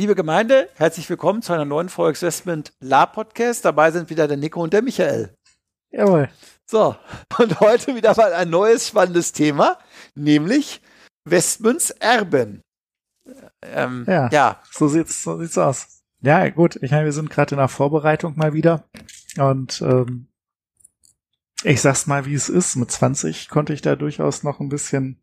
Liebe Gemeinde, herzlich willkommen zu einer neuen Folge Investment La Podcast. Dabei sind wieder der Nico und der Michael. Jawohl. So, und heute wieder mal ein neues spannendes Thema, nämlich Westmünds Erben. Ähm, ja, ja, so sieht's, so sieht's aus. Ja, gut. Ich meine, wir sind gerade in der Vorbereitung mal wieder und ähm, ich sag's mal, wie es ist. Mit 20 konnte ich da durchaus noch ein bisschen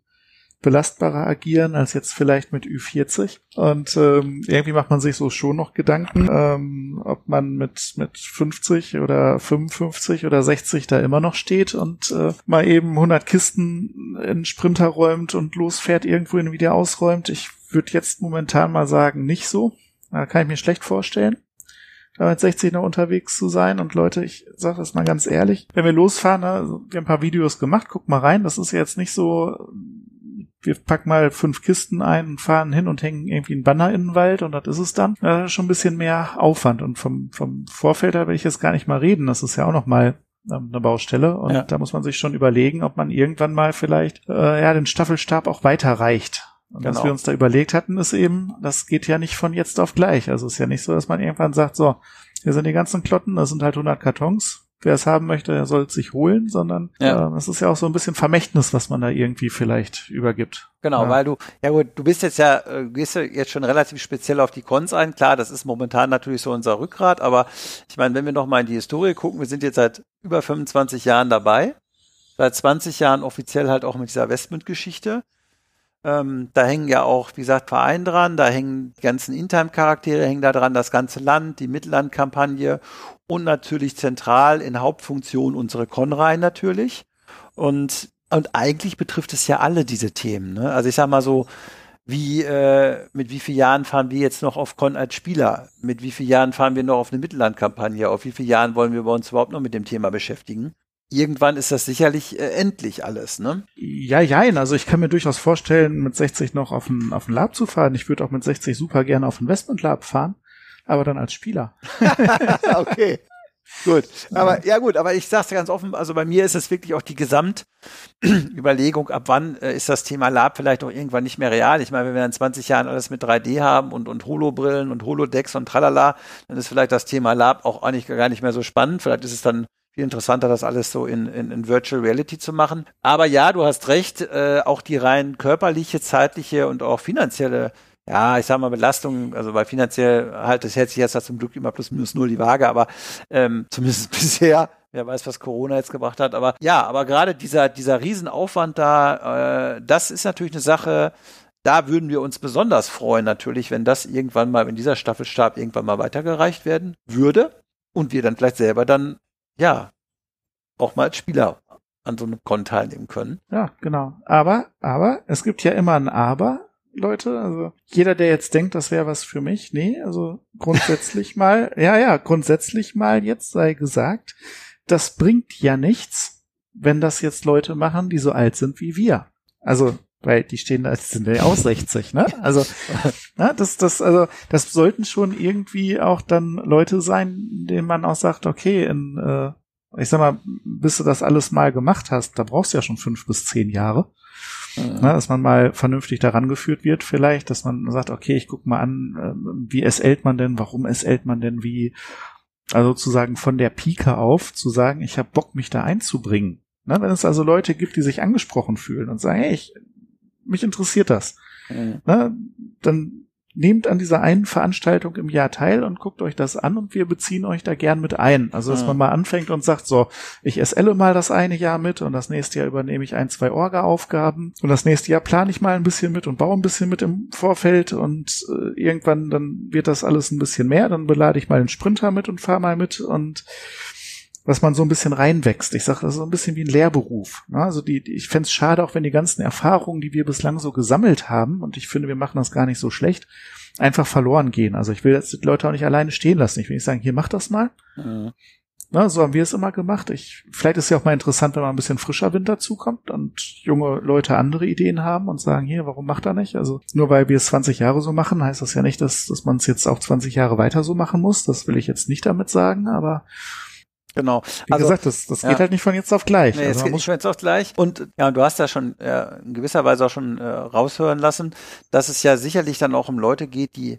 belastbarer agieren als jetzt vielleicht mit Ü40. Und ähm, irgendwie macht man sich so schon noch Gedanken, ähm, ob man mit, mit 50 oder 55 oder 60 da immer noch steht und äh, mal eben 100 Kisten in Sprinter räumt und losfährt, irgendwo ihn wieder ausräumt. Ich würde jetzt momentan mal sagen, nicht so. Da kann ich mir schlecht vorstellen da mit 60 noch unterwegs zu sein. Und Leute, ich sage das mal ganz ehrlich, wenn wir losfahren, ne, wir haben ein paar Videos gemacht, guck mal rein, das ist jetzt nicht so wir packen mal fünf Kisten ein und fahren hin und hängen irgendwie einen Banner in den Wald und das ist es dann. Ist schon ein bisschen mehr Aufwand und vom, vom Vorfeld her will ich jetzt gar nicht mal reden. Das ist ja auch noch mal ähm, eine Baustelle und ja. da muss man sich schon überlegen, ob man irgendwann mal vielleicht äh, ja den Staffelstab auch weiterreicht. Und genau. was wir uns da überlegt hatten, ist eben, das geht ja nicht von jetzt auf gleich. Also es ist ja nicht so, dass man irgendwann sagt, so, hier sind die ganzen Klotten, das sind halt 100 Kartons, wer es haben möchte, der soll es sich holen, sondern ja. äh, ist ja auch so ein bisschen Vermächtnis, was man da irgendwie vielleicht übergibt. Genau, ja. weil du, ja gut, du bist jetzt ja, äh, gehst ja jetzt schon relativ speziell auf die Cons ein. Klar, das ist momentan natürlich so unser Rückgrat, aber ich meine, wenn wir nochmal in die Historie gucken, wir sind jetzt seit über 25 Jahren dabei, seit 20 Jahren offiziell halt auch mit dieser Westmund-Geschichte. Ähm, da hängen ja auch, wie gesagt, Verein dran, da hängen die ganzen In-Time-Charaktere, hängen da dran, das ganze Land, die Mittellandkampagne und natürlich zentral in Hauptfunktion unsere Konrei natürlich. Und, und eigentlich betrifft es ja alle diese Themen. Ne? Also ich sag mal so, wie, äh, mit wie vielen Jahren fahren wir jetzt noch auf Con als Spieler? Mit wie vielen Jahren fahren wir noch auf eine Mittellandkampagne? Auf wie vielen Jahren wollen wir uns überhaupt noch mit dem Thema beschäftigen? irgendwann ist das sicherlich äh, endlich alles, ne? Ja, jein. Also ich kann mir durchaus vorstellen, mit 60 noch auf ein, auf ein Lab zu fahren. Ich würde auch mit 60 super gerne auf Investment Lab fahren, aber dann als Spieler. okay. Gut, aber ja gut, aber ich sag's ganz offen, also bei mir ist es wirklich auch die Gesamtüberlegung, ab wann äh, ist das Thema Lab vielleicht auch irgendwann nicht mehr real. Ich meine, wenn wir in 20 Jahren alles mit 3D haben und, und Holobrillen und Holodecks und tralala, dann ist vielleicht das Thema Lab auch eigentlich gar nicht mehr so spannend. Vielleicht ist es dann viel interessanter, das alles so in, in, in Virtual Reality zu machen. Aber ja, du hast recht, äh, auch die rein körperliche, zeitliche und auch finanzielle ja, ich sag mal Belastung, also bei finanziell halt, das hält sich jetzt zum Glück immer plus minus null die Waage, aber ähm, zumindest bisher, wer weiß, was Corona jetzt gebracht hat, aber ja, aber gerade dieser, dieser Riesenaufwand da, äh, das ist natürlich eine Sache, da würden wir uns besonders freuen natürlich, wenn das irgendwann mal, wenn dieser Staffelstab irgendwann mal weitergereicht werden würde und wir dann vielleicht selber dann ja, auch mal als Spieler an so einem Con teilnehmen können. Ja, genau. Aber, aber, es gibt ja immer ein Aber, Leute. Also jeder, der jetzt denkt, das wäre was für mich, nee, also grundsätzlich mal, ja, ja, grundsätzlich mal jetzt sei gesagt, das bringt ja nichts, wenn das jetzt Leute machen, die so alt sind wie wir. Also weil die stehen da, sind ja auch 60, ne? Also, na, das, das, also, das sollten schon irgendwie auch dann Leute sein, denen man auch sagt, okay, in, äh, ich sag mal, bis du das alles mal gemacht hast, da brauchst du ja schon fünf bis zehn Jahre. Mhm. Na, dass man mal vernünftig daran geführt wird, vielleicht, dass man sagt, okay, ich guck mal an, äh, wie SLt man denn, warum SLt man denn, wie, also sozusagen von der Pike auf zu sagen, ich habe Bock, mich da einzubringen. Na, wenn es also Leute gibt, die sich angesprochen fühlen und sagen, hey, ich mich interessiert das. Mhm. Na, dann nehmt an dieser einen Veranstaltung im Jahr teil und guckt euch das an und wir beziehen euch da gern mit ein. Also, dass mhm. man mal anfängt und sagt, so, ich SLe mal das eine Jahr mit und das nächste Jahr übernehme ich ein, zwei Orga-Aufgaben und das nächste Jahr plane ich mal ein bisschen mit und baue ein bisschen mit im Vorfeld und äh, irgendwann dann wird das alles ein bisschen mehr, dann belade ich mal den Sprinter mit und fahre mal mit und was man so ein bisschen reinwächst. Ich sage, das ist so ein bisschen wie ein Lehrberuf. Ne? Also die, die ich fände es schade, auch wenn die ganzen Erfahrungen, die wir bislang so gesammelt haben, und ich finde, wir machen das gar nicht so schlecht, einfach verloren gehen. Also ich will jetzt die Leute auch nicht alleine stehen lassen. Ich will nicht sagen, hier mach das mal. Mhm. Na, so haben wir es immer gemacht. Ich, vielleicht ist es ja auch mal interessant, wenn mal ein bisschen frischer Wind dazukommt und junge Leute andere Ideen haben und sagen, hier, warum macht er nicht? Also nur weil wir es 20 Jahre so machen, heißt das ja nicht, dass, dass man es jetzt auch 20 Jahre weiter so machen muss. Das will ich jetzt nicht damit sagen, aber Genau. Wie also, gesagt, das, das ja. geht halt nicht von jetzt auf gleich. Nee, also es geht nicht von jetzt auf gleich. Und ja, du hast ja schon äh, in gewisser Weise auch schon äh, raushören lassen, dass es ja sicherlich dann auch um Leute geht, die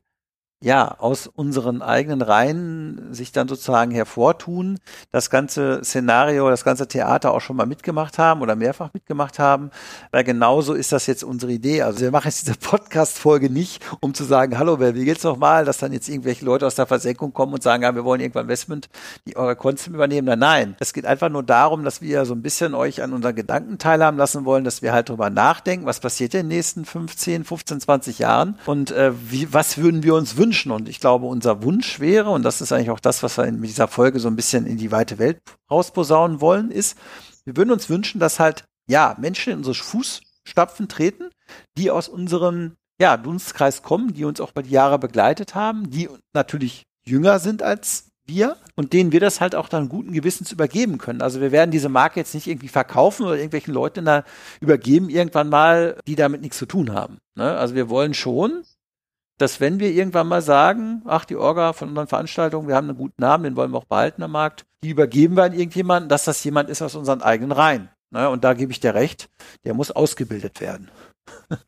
ja, aus unseren eigenen Reihen sich dann sozusagen hervortun, das ganze Szenario, das ganze Theater auch schon mal mitgemacht haben oder mehrfach mitgemacht haben, weil genauso ist das jetzt unsere Idee. Also wir machen jetzt diese Podcast-Folge nicht, um zu sagen, hallo, wer will jetzt noch mal, dass dann jetzt irgendwelche Leute aus der Versenkung kommen und sagen, ja, wir wollen irgendwann Investment, die eure Konsum übernehmen. Nein, nein. Es geht einfach nur darum, dass wir so ein bisschen euch an unseren Gedanken teilhaben lassen wollen, dass wir halt drüber nachdenken, was passiert in den nächsten 15, 15, 20 Jahren und äh, wie, was würden wir uns wünschen, wünschen. Und ich glaube, unser Wunsch wäre, und das ist eigentlich auch das, was wir in dieser Folge so ein bisschen in die weite Welt rausposaunen wollen, ist, wir würden uns wünschen, dass halt, ja, Menschen in unsere Fußstapfen treten, die aus unserem, ja, Dunstkreis kommen, die uns auch bei die Jahre begleitet haben, die natürlich jünger sind als wir und denen wir das halt auch dann guten Gewissens übergeben können. Also wir werden diese Marke jetzt nicht irgendwie verkaufen oder irgendwelchen Leuten da übergeben irgendwann mal, die damit nichts zu tun haben. Ne? Also wir wollen schon, dass wenn wir irgendwann mal sagen, ach, die Orga von unseren Veranstaltungen, wir haben einen guten Namen, den wollen wir auch behalten am Markt, die übergeben wir an irgendjemanden, dass das jemand ist aus unseren eigenen Reihen. Ne? Und da gebe ich dir recht, der muss ausgebildet werden.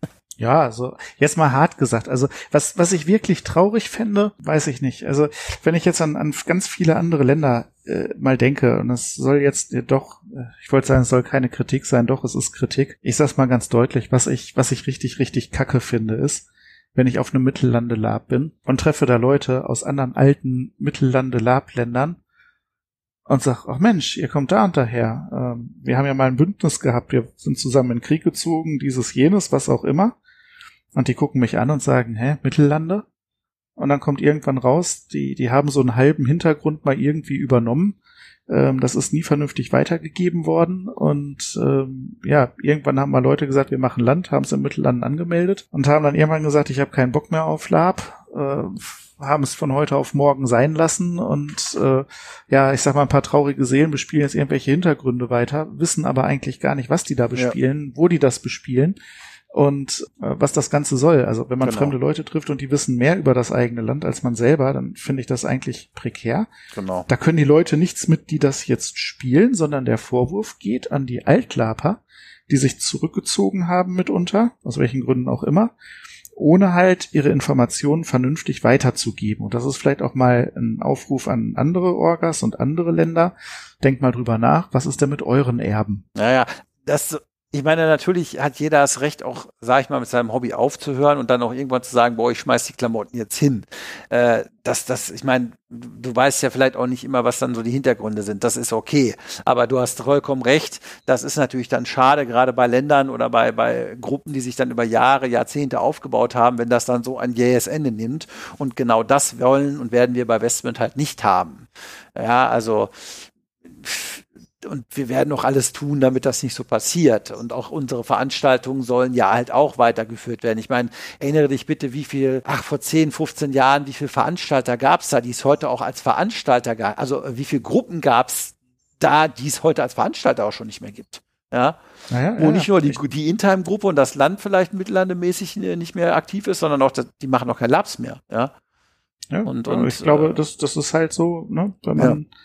Ja, also jetzt mal hart gesagt. Also was, was ich wirklich traurig fände, weiß ich nicht. Also wenn ich jetzt an, an ganz viele andere Länder äh, mal denke, und das soll jetzt äh, doch, äh, ich wollte sagen, es soll keine Kritik sein, doch, es ist Kritik. Ich sag's mal ganz deutlich, was ich, was ich richtig, richtig kacke finde, ist, wenn ich auf einem Mittellandelab bin und treffe da Leute aus anderen alten Mittellandelab-Ländern und sag, ach Mensch, ihr kommt da und daher. Ähm, wir haben ja mal ein Bündnis gehabt, wir sind zusammen in Krieg gezogen, dieses, jenes, was auch immer. Und die gucken mich an und sagen, hä, Mittellande? Und dann kommt irgendwann raus, die, die haben so einen halben Hintergrund mal irgendwie übernommen ähm, das ist nie vernünftig weitergegeben worden. Und ähm, ja, irgendwann haben mal Leute gesagt, wir machen Land, haben es im Mittelland angemeldet und haben dann irgendwann gesagt, ich habe keinen Bock mehr auf Lab. Äh, haben es von heute auf morgen sein lassen und äh, ja, ich sag mal, ein paar traurige Seelen bespielen jetzt irgendwelche Hintergründe weiter, wissen aber eigentlich gar nicht, was die da bespielen, ja. wo die das bespielen und äh, was das Ganze soll. Also wenn man genau. fremde Leute trifft und die wissen mehr über das eigene Land als man selber, dann finde ich das eigentlich prekär. Genau. Da können die Leute nichts mit, die das jetzt spielen, sondern der Vorwurf geht an die Altlaper, die sich zurückgezogen haben mitunter, aus welchen Gründen auch immer, ohne halt ihre Informationen vernünftig weiterzugeben. Und das ist vielleicht auch mal ein Aufruf an andere Orgas und andere Länder. Denkt mal drüber nach, was ist denn mit euren Erben? Naja, das ich meine, natürlich hat jeder das Recht, auch, sag ich mal, mit seinem Hobby aufzuhören und dann auch irgendwann zu sagen, boah, ich schmeiß die Klamotten jetzt hin. Äh, das, das, ich meine, du, weißt ja vielleicht auch nicht immer, was dann so die Hintergründe sind. Das ist okay. Aber du hast vollkommen recht. Das ist natürlich dann schade, gerade bei Ländern oder bei, bei Gruppen, die sich dann über Jahre, Jahrzehnte aufgebaut haben, wenn das dann so ein jähes Ende nimmt. Und genau das wollen und werden wir bei Westwind halt nicht haben. Ja, also, und wir werden auch alles tun, damit das nicht so passiert. Und auch unsere Veranstaltungen sollen ja halt auch weitergeführt werden. Ich meine, erinnere dich bitte, wie viel, ach, vor 10, 15 Jahren, wie viele Veranstalter gab es da, die es heute auch als Veranstalter gab. Also wie viele Gruppen gab es da, die es heute als Veranstalter auch schon nicht mehr gibt. Ja. Naja, Wo ja, nicht nur die, die In-Time-Gruppe und das Land vielleicht mittellandemäßig nicht mehr aktiv ist, sondern auch, die machen auch kein Labs mehr. Ja. Ja, und, und ich glaube, äh, das, das ist halt so, ne, wenn man ja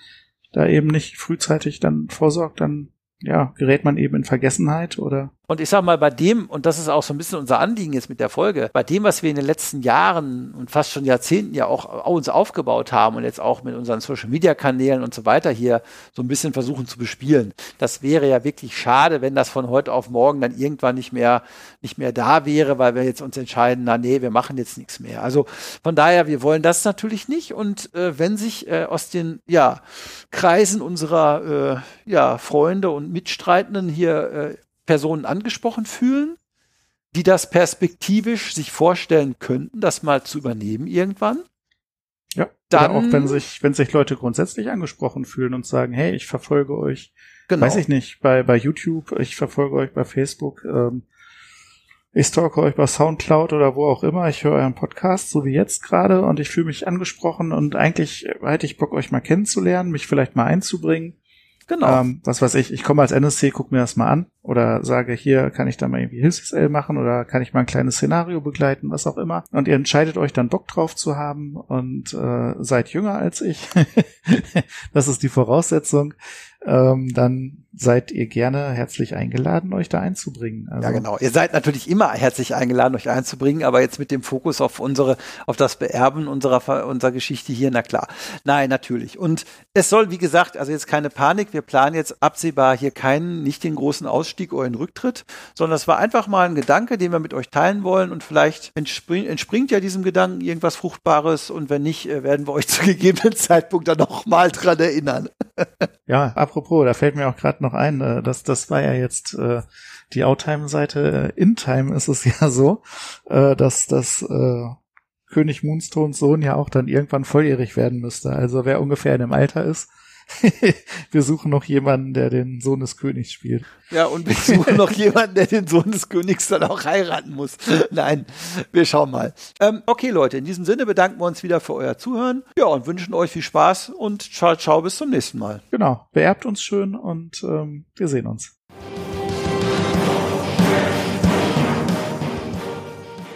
da eben nicht frühzeitig dann vorsorgt, dann ja, gerät man eben in Vergessenheit oder und ich sag mal, bei dem, und das ist auch so ein bisschen unser Anliegen jetzt mit der Folge, bei dem, was wir in den letzten Jahren und fast schon Jahrzehnten ja auch, uns aufgebaut haben und jetzt auch mit unseren Social Media Kanälen und so weiter hier so ein bisschen versuchen zu bespielen, das wäre ja wirklich schade, wenn das von heute auf morgen dann irgendwann nicht mehr, nicht mehr da wäre, weil wir jetzt uns entscheiden, na nee, wir machen jetzt nichts mehr. Also von daher, wir wollen das natürlich nicht und äh, wenn sich äh, aus den, ja, Kreisen unserer, äh, ja, Freunde und Mitstreitenden hier äh, Personen angesprochen fühlen, die das perspektivisch sich vorstellen könnten, das mal zu übernehmen irgendwann. Ja, dann auch wenn sich, wenn sich Leute grundsätzlich angesprochen fühlen und sagen, hey, ich verfolge euch, genau. weiß ich nicht, bei, bei YouTube, ich verfolge euch bei Facebook, ähm, ich stalke euch bei Soundcloud oder wo auch immer, ich höre euren Podcast, so wie jetzt gerade, und ich fühle mich angesprochen und eigentlich hätte ich Bock, euch mal kennenzulernen, mich vielleicht mal einzubringen. Genau. Ähm, was weiß ich, ich komme als NSC, guck mir das mal an oder sage, hier kann ich da mal irgendwie HilfsL machen oder kann ich mal ein kleines Szenario begleiten, was auch immer. Und ihr entscheidet euch dann Bock drauf zu haben und äh, seid jünger als ich. das ist die Voraussetzung. Ähm, dann seid ihr gerne herzlich eingeladen, euch da einzubringen. Also ja, genau. Ihr seid natürlich immer herzlich eingeladen, euch einzubringen, aber jetzt mit dem Fokus auf unsere, auf das Beerben unserer, unserer Geschichte hier, na klar. Nein, natürlich. Und es soll, wie gesagt, also jetzt keine Panik. Wir planen jetzt absehbar hier keinen, nicht den großen Ausstieg oder den Rücktritt, sondern es war einfach mal ein Gedanke, den wir mit euch teilen wollen und vielleicht entspringt, entspringt ja diesem Gedanken irgendwas Fruchtbares und wenn nicht, äh, werden wir euch zu gegebenen Zeitpunkt dann noch mal dran erinnern. ja, apropos, da fällt mir auch gerade noch ein, äh, das, das war ja jetzt äh, die Outtime-Seite. Äh, In Time ist es ja so, äh, dass das äh, König Moonstones Sohn ja auch dann irgendwann volljährig werden müsste. Also wer ungefähr in dem Alter ist, wir suchen noch jemanden, der den Sohn des Königs spielt. Ja, und wir suchen noch jemanden, der den Sohn des Königs dann auch heiraten muss. Nein, wir schauen mal. Ähm, okay, Leute, in diesem Sinne bedanken wir uns wieder für euer Zuhören. Ja, und wünschen euch viel Spaß und ciao, ciao, bis zum nächsten Mal. Genau, beerbt uns schön und ähm, wir sehen uns.